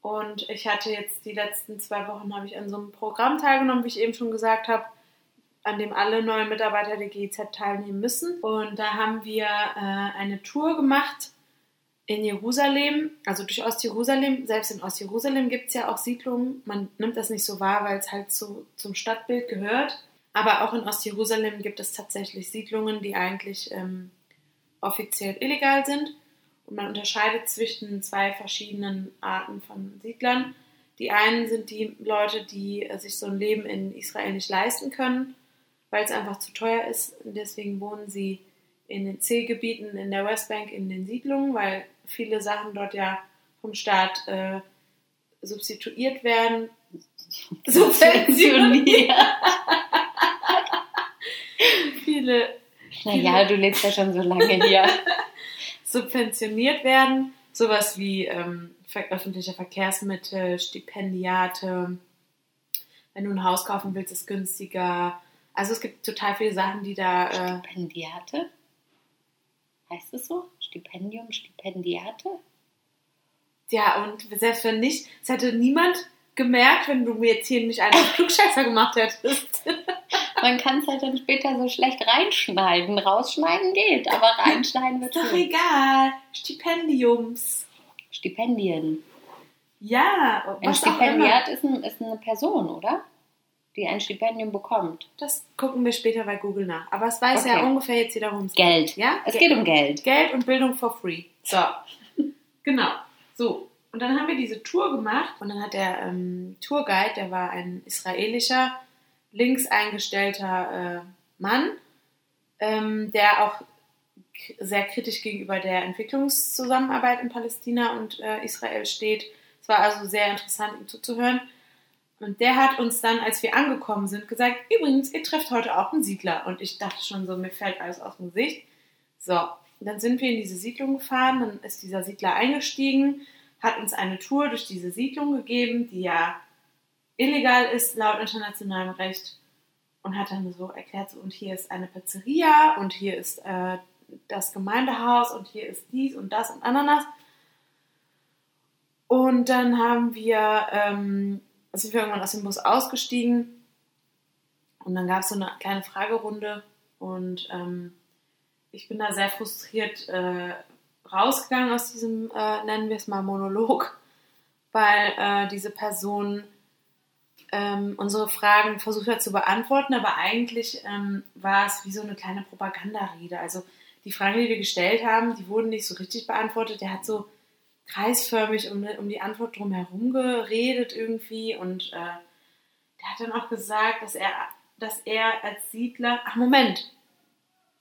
Und ich hatte jetzt die letzten zwei Wochen, habe ich an so einem Programm teilgenommen, wie ich eben schon gesagt habe, an dem alle neuen Mitarbeiter der GIZ teilnehmen müssen. Und da haben wir äh, eine Tour gemacht in Jerusalem, also durch Ostjerusalem. Selbst in Ostjerusalem gibt es ja auch Siedlungen. Man nimmt das nicht so wahr, weil es halt so zum Stadtbild gehört. Aber auch in Ostjerusalem gibt es tatsächlich Siedlungen, die eigentlich ähm, offiziell illegal sind. Und man unterscheidet zwischen zwei verschiedenen Arten von Siedlern. Die einen sind die Leute, die äh, sich so ein Leben in Israel nicht leisten können, weil es einfach zu teuer ist. Und deswegen wohnen sie in den C-Gebieten in der Westbank in den Siedlungen, weil viele Sachen dort ja vom Staat äh, substituiert werden. Subventioniert. Viele Naja, du lebst ja schon so lange hier. subventioniert werden. Sowas wie ähm, öffentliche Verkehrsmittel, Stipendiate. Wenn du ein Haus kaufen willst, ist es günstiger. Also es gibt total viele Sachen, die da. Äh, Stipendiate? Heißt es so? Stipendium, Stipendiate? ja, und selbst wenn nicht, es hätte niemand gemerkt, wenn du mir jetzt hier nicht einen Klugscheißer gemacht hättest. Man kann es halt dann später so schlecht reinschneiden. Rausschneiden geht, aber reinschneiden wird Ist doch schön. egal. Stipendiums. Stipendien. Ja, Ein was auch immer. Stipendiat ist, ein, ist eine Person, oder? Die ein Stipendium bekommt. Das gucken wir später bei Google nach. Aber es weiß ja Okay. ungefähr jetzt jeder, worum es Geld. Ja? Es Ge- geht um Geld. Geld und Bildung for free. So. genau. So. Und dann haben wir diese Tour gemacht und dann hat der ähm, Tourguide, der war ein israelischer, links eingestellter äh, Mann, ähm, der auch sehr kritisch gegenüber der Entwicklungszusammenarbeit in Palästina und äh, Israel steht. Es war also sehr interessant, ihm zuzuhören. Und der hat uns dann, als wir angekommen sind, gesagt, übrigens, ihr trefft heute auch einen Siedler. Und ich dachte schon so, mir fällt alles aus dem Gesicht. So, dann sind wir in diese Siedlung gefahren, dann ist dieser Siedler eingestiegen, hat uns eine Tour durch diese Siedlung gegeben, die ja illegal ist laut internationalem Recht und hat dann so erklärt, so, und hier ist eine Pizzeria und hier ist äh, das Gemeindehaus und hier ist dies und das und Ananas. Und dann haben wir, ähm, sind wir irgendwann aus dem Bus ausgestiegen und dann gab es so eine kleine Fragerunde und ähm, ich bin da sehr frustriert äh, rausgegangen aus diesem, äh, nennen wir es mal Monolog, weil äh, diese Person ähm, unsere Fragen versucht hat zu beantworten, aber eigentlich ähm, war es wie so eine kleine Propagandarede. Also die Fragen, die wir gestellt haben, die wurden nicht so richtig beantwortet. Der hat so kreisförmig um, um die Antwort drum herum geredet irgendwie und äh, der hat dann auch gesagt, dass er, dass er als Siedler. Ach, Moment!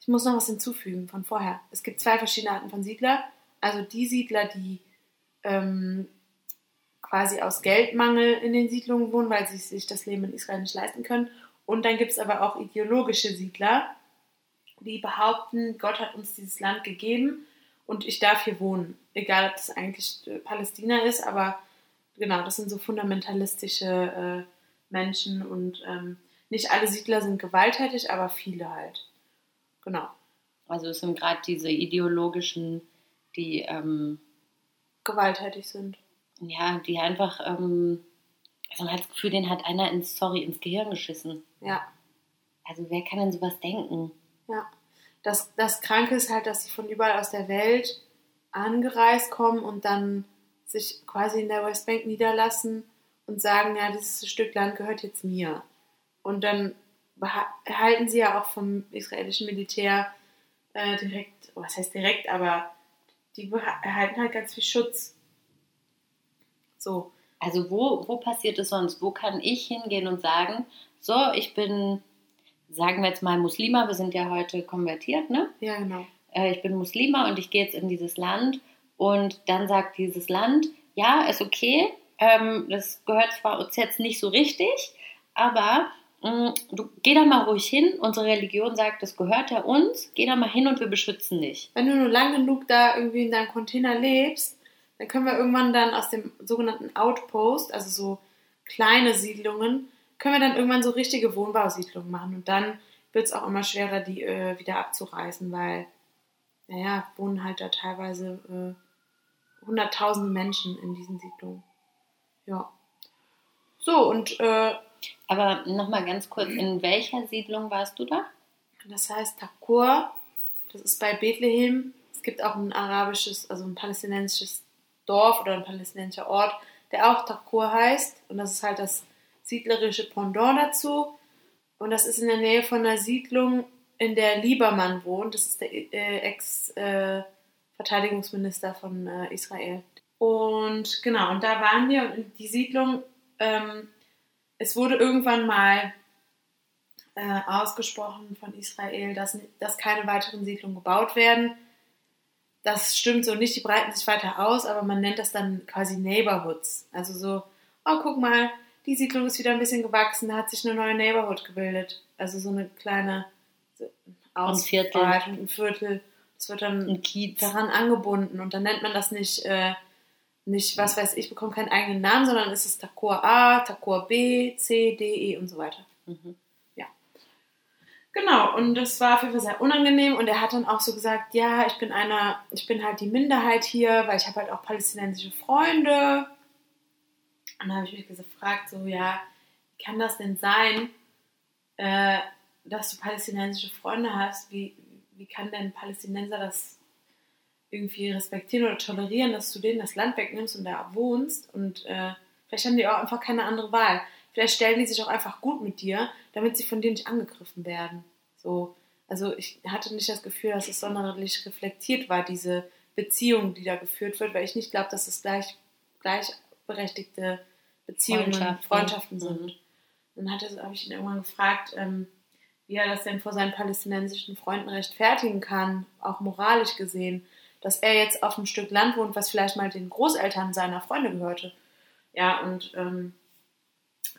Ich muss noch was hinzufügen von vorher. Es gibt zwei verschiedene Arten von Siedler. Also die Siedler, die ähm, quasi aus Geldmangel in den Siedlungen wohnen, weil sie sich das Leben in Israel nicht leisten können. Und dann gibt es aber auch ideologische Siedler, die behaupten, Gott hat uns dieses Land gegeben und ich darf hier wohnen. Egal, ob das eigentlich äh, Palästina ist, aber genau, das sind so fundamentalistische äh, Menschen und ähm, nicht alle Siedler sind gewalttätig, aber viele halt. Genau. Also es sind gerade diese ideologischen, die ähm, gewalttätig sind. Ja, die einfach, ähm, also man hat das Gefühl, den hat einer ins, sorry, ins Gehirn geschissen. Ja. Also wer kann denn sowas denken? Ja. Das, das Kranke ist halt, dass sie von überall aus der Welt angereist kommen und dann sich quasi in der Westbank niederlassen und sagen, ja, dieses Stück Land gehört jetzt mir. Und dann erhalten sie ja auch vom israelischen Militär äh, direkt, was heißt direkt, aber die erhalten halt ganz viel Schutz. So. Also wo, wo passiert es sonst? Wo kann ich hingehen und sagen, so, ich bin, sagen wir jetzt mal Muslima, wir sind ja heute konvertiert, ne? Ja, genau. Äh, ich bin Muslima und ich gehe jetzt in dieses Land und dann sagt dieses Land, ja, ist okay, ähm, das gehört zwar uns jetzt nicht so richtig, aber du geh da mal ruhig hin. Unsere Religion sagt, das gehört ja uns. Geh da mal hin und wir beschützen dich. Wenn du nur lang genug da irgendwie in deinem Container lebst, dann können wir irgendwann dann aus dem sogenannten Outpost, also so kleine Siedlungen, können wir dann irgendwann so richtige Wohnbausiedlungen machen. Und dann wird es auch immer schwerer, die äh, wieder abzureißen, weil, naja, wohnen halt da teilweise äh, hunderttausende Menschen in diesen Siedlungen. Ja. So, und. Äh, Aber nochmal ganz kurz, in welcher Siedlung warst du da? Das heißt Takur. Das ist bei Bethlehem. Es gibt auch ein arabisches, also ein palästinensisches Dorf oder ein palästinensischer Ort, der auch Takur heißt. Und das ist halt das siedlerische Pendant dazu. Und das ist in der Nähe von einer Siedlung, in der Liebermann wohnt. Das ist der äh, Ex-Verteidigungsminister äh, von äh, Israel. Und genau, und da waren wir und die Siedlung, ähm, es wurde irgendwann mal äh, ausgesprochen von Israel, dass, dass keine weiteren Siedlungen gebaut werden. Das stimmt so nicht, die breiten sich weiter aus, aber man nennt das dann quasi Neighborhoods. Also so, oh, guck mal, die Siedlung ist wieder ein bisschen gewachsen, da hat sich eine neue Neighborhood gebildet. Also so eine kleine Ausbreitung, ein Viertel. Das wird dann daran angebunden und dann nennt man das nicht äh, nicht, was weiß ich, bekommt keinen eigenen Namen, sondern es ist Takor A, Takor B, C, D, E und so weiter. Mhm. Ja. Genau, und das war auf jeden Fall sehr unangenehm und er hat dann auch so gesagt, ja, ich bin einer, ich bin halt die Minderheit hier, weil ich habe halt auch palästinensische Freunde. Und dann habe ich mich gefragt, so, ja, wie kann das denn sein, äh, dass du palästinensische Freunde hast? Wie, wie kann denn ein Palästinenser das irgendwie respektieren oder tolerieren, dass du denen das Land wegnimmst und da wohnst. Und äh, vielleicht haben die auch einfach keine andere Wahl. Vielleicht stellen die sich auch einfach gut mit dir, damit sie von dir nicht angegriffen werden. So, also ich hatte nicht das Gefühl, dass es sonderlich reflektiert war, diese Beziehung, die da geführt wird, weil ich nicht glaube, dass es gleich, gleichberechtigte Beziehungen, Freundschaften, Freundschaften sind. Mhm. Dann habe ich ihn irgendwann gefragt, ähm, wie er das denn vor seinen palästinensischen Freunden rechtfertigen kann, auch moralisch gesehen dass er jetzt auf einem Stück Land wohnt, was vielleicht mal den Großeltern seiner Freunde gehörte. Ja, und ähm,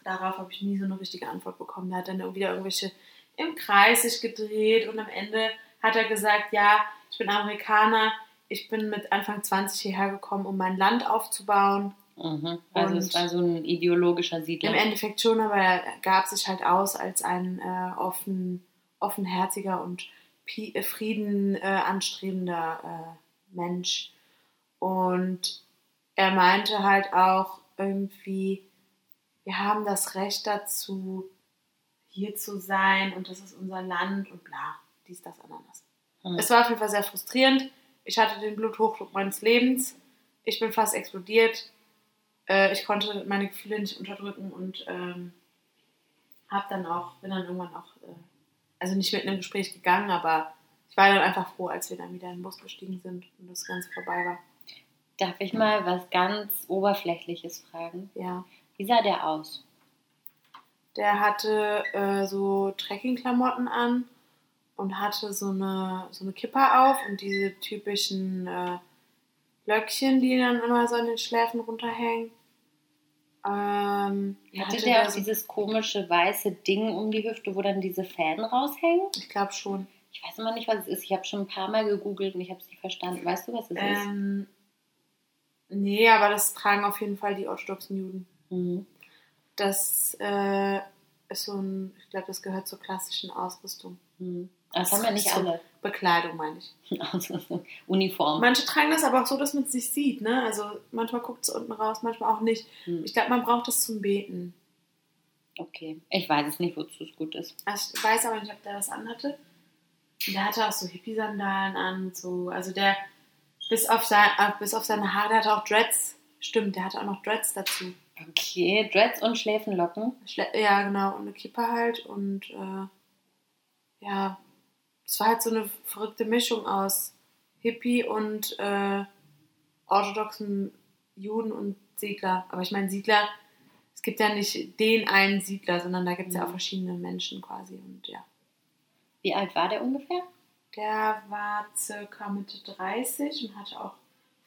darauf habe ich nie so eine richtige Antwort bekommen. Er hat dann wieder irgendwelche im Kreis sich gedreht und am Ende hat er gesagt, ja, ich bin Amerikaner, ich bin mit Anfang 20 hierher gekommen, um mein Land aufzubauen. Mhm. Also und es war so ein ideologischer Siedler. Im Endeffekt schon, aber er gab sich halt aus als ein äh, offen, offenherziger und Frieden äh, anstrebender äh, Mensch. Und er meinte halt auch irgendwie, wir haben das Recht dazu, hier zu sein und das ist unser Land und bla, dies, das, ananas. Mhm. Es war auf jeden Fall sehr frustrierend. Ich hatte den Bluthochdruck meines Lebens. Ich bin fast explodiert. Äh, ich konnte meine Gefühle nicht unterdrücken und ähm, hab dann auch, bin dann irgendwann auch, äh, also nicht mit einem Gespräch gegangen, aber ich war dann einfach froh, als wir dann wieder in den Bus gestiegen sind und das Ganze vorbei war. Darf ich mal was ganz Oberflächliches fragen? Ja. Wie sah der aus? Der hatte äh, so Trekkingklamotten an und hatte so eine, so eine Kippa auf und diese typischen äh, Löckchen, die dann immer so an den Schläfen runterhängen. Ähm, Hatte hatte der auch dieses komische weiße Ding um die Hüfte, wo dann diese Fäden raushängen? ich glaube schon. Ich weiß immer nicht, was es ist. Ich habe schon ein paar Mal gegoogelt und ich habe es nicht verstanden. Weißt du, was es ist? Ähm, nee, aber das tragen auf jeden Fall die orthodoxen Juden. Mhm. Das äh, ist so ein, ich glaube, das gehört zur klassischen Ausrüstung. Mhm. Das haben ja nicht alle. Bekleidung, meine ich. Also, Uniform. Manche tragen das aber auch so, dass man es nicht sieht. Ne? Also manchmal guckt es unten raus, manchmal auch nicht. Hm. Ich glaube, man braucht das zum Beten. Okay. Ich weiß es nicht, wozu es gut ist. Also ich weiß aber nicht, ob der das anhatte. Der hatte auch so Hippie-Sandalen an so. Also der, bis auf, sein, äh, bis auf seine Haare, der hatte auch Dreads. Stimmt, der hatte auch noch Dreads dazu. Okay. Dreads und Schläfenlocken. Schle ja, genau. Und eine Kippa halt. Und äh, ja, es war halt so eine verrückte Mischung aus Hippie und äh, orthodoxen Juden und Siedler. Aber ich meine, Siedler, es gibt ja nicht den einen Siedler, sondern da gibt es ja auch Mhm. verschiedene Menschen quasi. Und ja, Wie alt war der ungefähr? der war circa Mitte 30 und hatte auch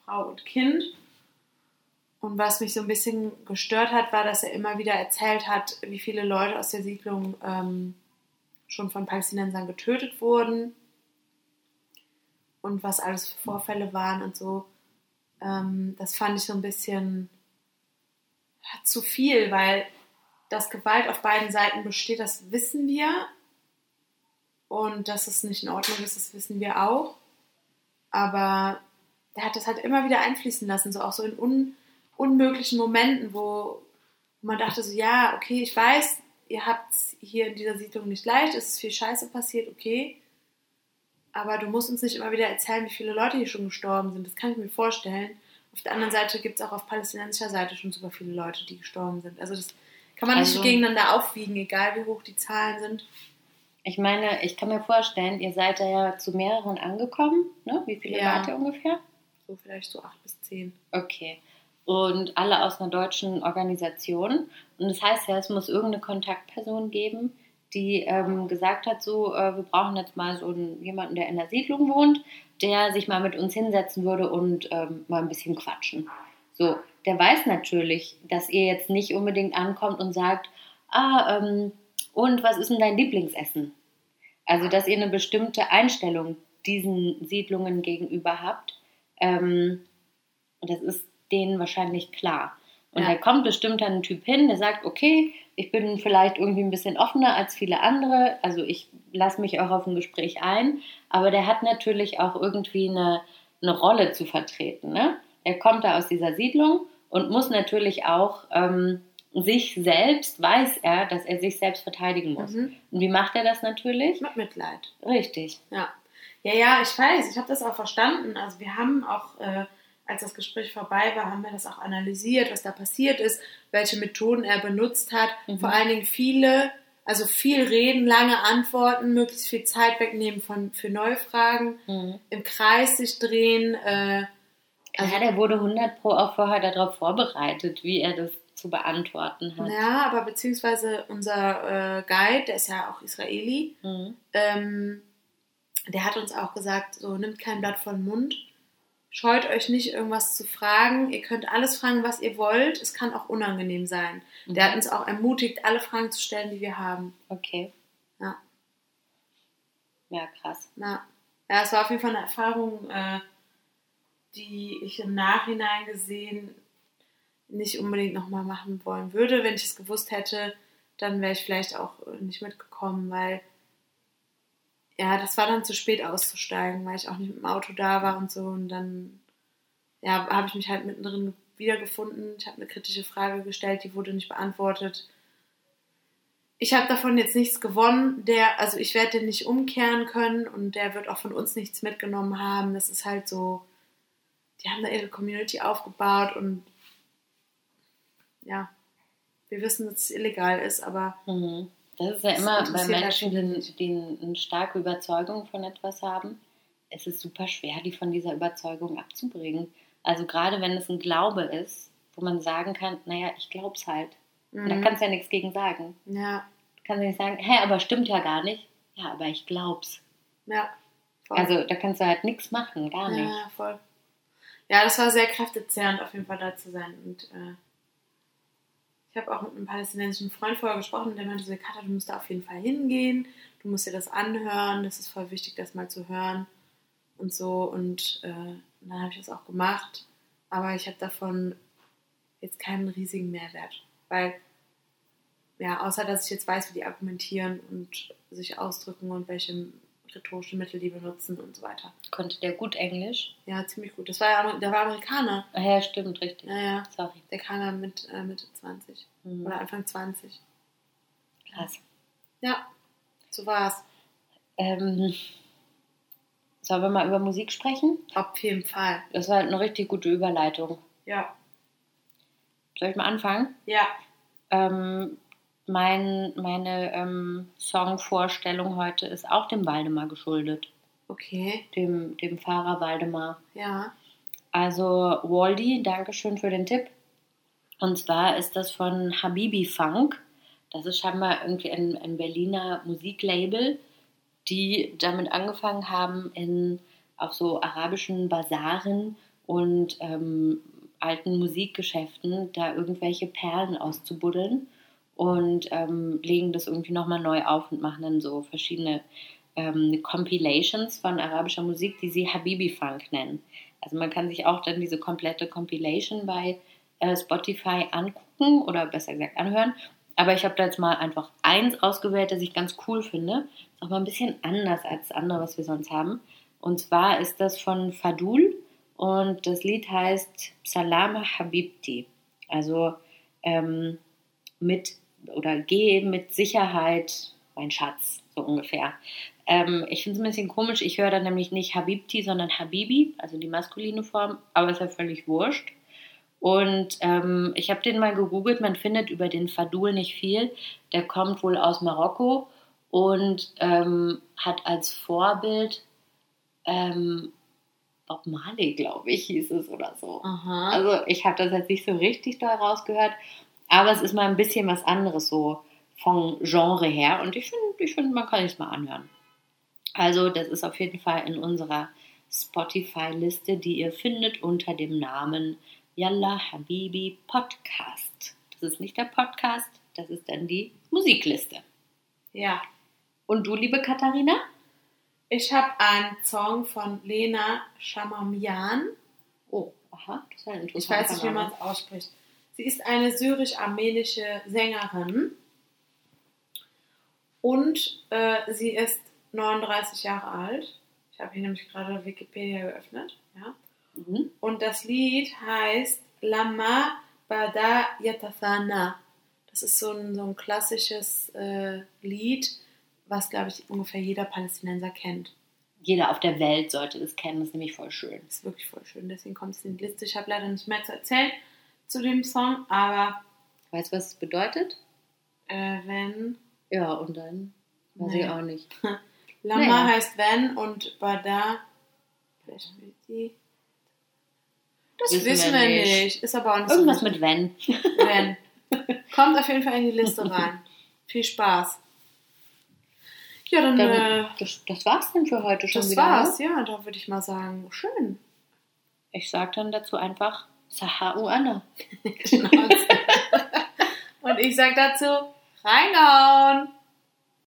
Frau und Kind. Und was mich so ein bisschen gestört hat, war, dass er immer wieder erzählt hat, wie viele Leute aus der Siedlung ähm, schon von Palästinensern getötet wurden und was alles für Vorfälle waren und so. Ähm, das fand ich so ein bisschen zu viel, weil dass Gewalt auf beiden Seiten besteht, das wissen wir. Und dass es nicht in Ordnung ist, das wissen wir auch. Aber der hat das halt immer wieder einfließen lassen, so auch so in un unmöglichen Momenten, wo man dachte so, ja, okay, ich weiß, ihr habt hier in dieser Siedlung nicht leicht, es ist viel Scheiße passiert, okay. Aber du musst uns nicht immer wieder erzählen, wie viele Leute hier schon gestorben sind. Das kann ich mir vorstellen. Auf der anderen Seite gibt es auch auf palästinensischer Seite schon super viele Leute, die gestorben sind. Also das kann man Also- nicht gegeneinander aufwiegen, egal wie hoch die Zahlen sind. Ich meine, ich kann mir vorstellen, ihr seid da ja zu mehreren angekommen. Ne? Wie viele Ja. wart ihr ungefähr? So vielleicht so acht bis zehn. Okay. Und alle aus einer deutschen Organisation. Und das heißt ja, es muss irgendeine Kontaktperson geben, die ähm, gesagt hat, so, äh, wir brauchen jetzt mal so einen, jemanden, der in der Siedlung wohnt, der sich mal mit uns hinsetzen würde und ähm, mal ein bisschen quatschen. So, der weiß natürlich, dass ihr jetzt nicht unbedingt ankommt und sagt, ah, ähm, und was ist denn dein Lieblingsessen? Also, dass ihr eine bestimmte Einstellung diesen Siedlungen gegenüber habt. Ähm, und das ist denen wahrscheinlich klar. Und Ja. da kommt bestimmt dann ein Typ hin, der sagt, okay, ich bin vielleicht irgendwie ein bisschen offener als viele andere, also ich lasse mich auch auf ein Gespräch ein, aber der hat natürlich auch irgendwie eine, eine Rolle zu vertreten. Ne? Er kommt da aus dieser Siedlung und muss natürlich auch ähm, sich selbst, weiß er, dass er sich selbst verteidigen muss. Mhm. Und wie macht er das natürlich? Mit Mitleid. Richtig. Ja. Ja, ja, ich weiß, ich habe das auch verstanden. Also wir haben auch, äh, als das Gespräch vorbei war, haben wir das auch analysiert, was da passiert ist, welche Methoden er benutzt hat. Mhm. Vor allen Dingen viele, also viel reden, lange Antworten, möglichst viel Zeit wegnehmen von, für neue Fragen, Mhm. im Kreis sich drehen. Äh, ja, der wurde 100 Pro auch vorher darauf vorbereitet, wie er das zu beantworten hat. ja, aber beziehungsweise unser äh, Guide, der ist ja auch Israeli, Mhm. ähm, der hat uns auch gesagt, so nimmt kein Blatt den Mund, scheut euch nicht irgendwas zu fragen, ihr könnt alles fragen, was ihr wollt, es kann auch unangenehm sein. Der hat uns auch ermutigt, alle Fragen zu stellen, die wir haben. Okay. Ja. Ja, krass. Na, ja, es war auf jeden Fall eine Erfahrung, äh, die ich im Nachhinein gesehen nicht unbedingt nochmal machen wollen würde. Wenn ich es gewusst hätte, dann wäre ich vielleicht auch nicht mitgekommen, weil ja, das war dann zu spät auszusteigen, weil ich auch nicht mit dem Auto da war und so. Und dann ja, habe ich mich halt mittendrin wiedergefunden. Ich habe eine kritische Frage gestellt, die wurde nicht beantwortet. Ich habe davon jetzt nichts gewonnen. Der, also ich werde den nicht umkehren können und der wird auch von uns nichts mitgenommen haben. Das ist halt so, die haben da ihre Community aufgebaut und ja, wir wissen, dass es illegal ist, aber Mhm. Das ist ja immer bei halt Menschen, die, die eine starke Überzeugung von etwas haben. Es ist super schwer, die von dieser Überzeugung abzubringen. Also gerade wenn es ein Glaube ist, wo man sagen kann, naja, ich glaub's halt. Und da Mhm. kannst du ja nichts gegen sagen. Ja, Du kannst ja nicht sagen, hä, aber stimmt ja gar nicht. Ja, aber ich glaub's. ja. Voll. Also da kannst du halt nichts machen, gar nicht. Ja, voll. Ja, das war sehr kräftezehrend, auf jeden Fall da zu sein. Und äh, ich habe auch mit einem palästinensischen Freund vorher gesprochen, der meinte so, Katha, du musst da auf jeden Fall hingehen, du musst dir das anhören, das ist voll wichtig, das mal zu hören und so. Und äh, dann habe ich das auch gemacht, aber ich habe davon jetzt keinen riesigen Mehrwert, weil ja, außer dass ich jetzt weiß, wie die argumentieren und sich ausdrücken und welche rhetorische Mittel die benutzen und so weiter. Konnte der gut Englisch? Ja, ziemlich gut. Das war ja, der war Amerikaner. Ah, ja, stimmt, richtig. Ja, ja. Sorry. Der kam ja mit äh, Mitte 20 Hm, oder Anfang 20. Krass. Ja, so war's. Ähm, sollen wir mal über Musik sprechen? Auf jeden Fall. Das war halt eine richtig gute Überleitung. Ja. Soll ich mal anfangen? Ja. Ähm, mein, meine ähm, Songvorstellung heute ist auch dem Waldemar geschuldet. Okay. Dem, dem Fahrer Waldemar. Ja. Also Waldi, Dankeschön für den Tipp. Und zwar ist das von Habibi Funk. Das ist scheinbar irgendwie ein, ein Berliner Musiklabel, die damit angefangen haben, in, auf so arabischen Basaren und ähm, alten Musikgeschäften da irgendwelche Perlen auszubuddeln und ähm, legen das irgendwie nochmal neu auf und machen dann so verschiedene ähm, Compilations von arabischer Musik, die sie Habibi Funk nennen. Also man kann sich auch dann diese komplette Compilation bei äh, Spotify angucken oder besser gesagt anhören. Aber ich habe da jetzt mal einfach eins ausgewählt, das ich ganz cool finde. Ist auch mal ein bisschen anders als das andere, was wir sonst haben. Und zwar ist das von Fadul und das Lied heißt Salama Habibti. Also ähm, mit oder geh mit Sicherheit, mein Schatz, so ungefähr. Ähm, ich finde es ein bisschen komisch, ich höre da nämlich nicht Habibti, sondern Habibi, also die maskuline Form, aber ist ja völlig wurscht. Und ähm, ich habe den mal gegoogelt, man findet über den Fadul nicht viel. Der kommt wohl aus Marokko und ähm, hat als Vorbild ähm, Bob Marley, glaube ich, hieß es oder so. Aha. Also ich habe das jetzt nicht so richtig doll rausgehört, aber es ist mal ein bisschen was anderes so vom Genre her und ich finde, ich find, man kann es mal anhören. Also das ist auf jeden Fall in unserer Spotify-Liste, die ihr findet unter dem Namen Yalla Habibi Podcast. Das ist nicht der Podcast, das ist dann die Musikliste. ja. Und du, liebe Katharina? Ich habe einen Song von Lena Shamamian. Oh, aha, das ist ein interessanter Ich weiß nicht, wie man es ausspricht. Sie ist eine syrisch-armenische Sängerin und äh, sie ist 39 Jahre alt. Ich habe hier nämlich gerade Wikipedia geöffnet. Ja. Mhm. Und das Lied heißt Lama Bada Yatathana. Das ist so ein, so ein klassisches äh, Lied, was, glaube ich, ungefähr jeder Palästinenser kennt. Jeder auf der Welt sollte das kennen, das ist nämlich voll schön. Das ist wirklich voll schön, deswegen kommt es in die Liste. Ich habe leider nicht mehr zu erzählen zu dem Song, aber Weißt du, was es bedeutet? äh, wenn Ja, und dann weiß Nee. ich auch nicht. Lama Naja. heißt wenn und Bada. Das Wissen wissen, wir nicht. nicht. Ist aber auch nicht Irgendwas so mit wenn. wenn. Kommt auf jeden Fall in die Liste rein. Viel Spaß. Ja, dann, Dann, äh, das, das war's dann für heute schon das wieder. war's. ne? Ja, da würde ich mal sagen, schön. Ich sag dann dazu einfach Sahau Anna. Schnauze. und ich sag dazu, reinhauen.